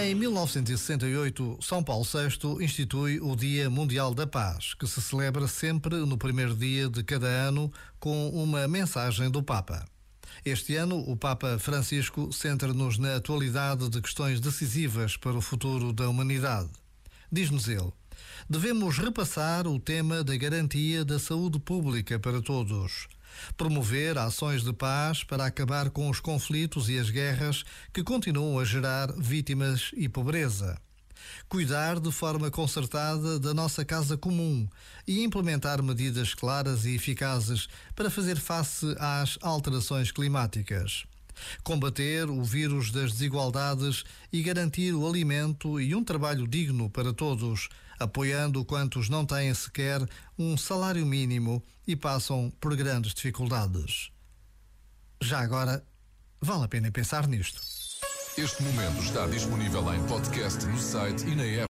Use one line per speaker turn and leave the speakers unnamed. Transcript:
Em 1968, São Paulo VI institui o Dia Mundial da Paz, que se celebra sempre no primeiro dia de cada ano com uma mensagem do Papa. Este ano, o Papa Francisco centra-nos na atualidade de questões decisivas para o futuro da humanidade. Diz-nos ele: devemos repassar o tema da garantia da saúde pública para todos promover ações de paz para acabar com os conflitos e as guerras que continuam a gerar vítimas e pobreza. Cuidar de forma concertada da nossa casa comum e implementar medidas claras e eficazes para fazer face às alterações climáticas combater o vírus das desigualdades e garantir o alimento e um trabalho digno para todos, apoiando quantos não têm sequer um salário mínimo e passam por grandes dificuldades. Já agora, vale a pena pensar nisto.
Este momento está disponível em podcast no site e na app.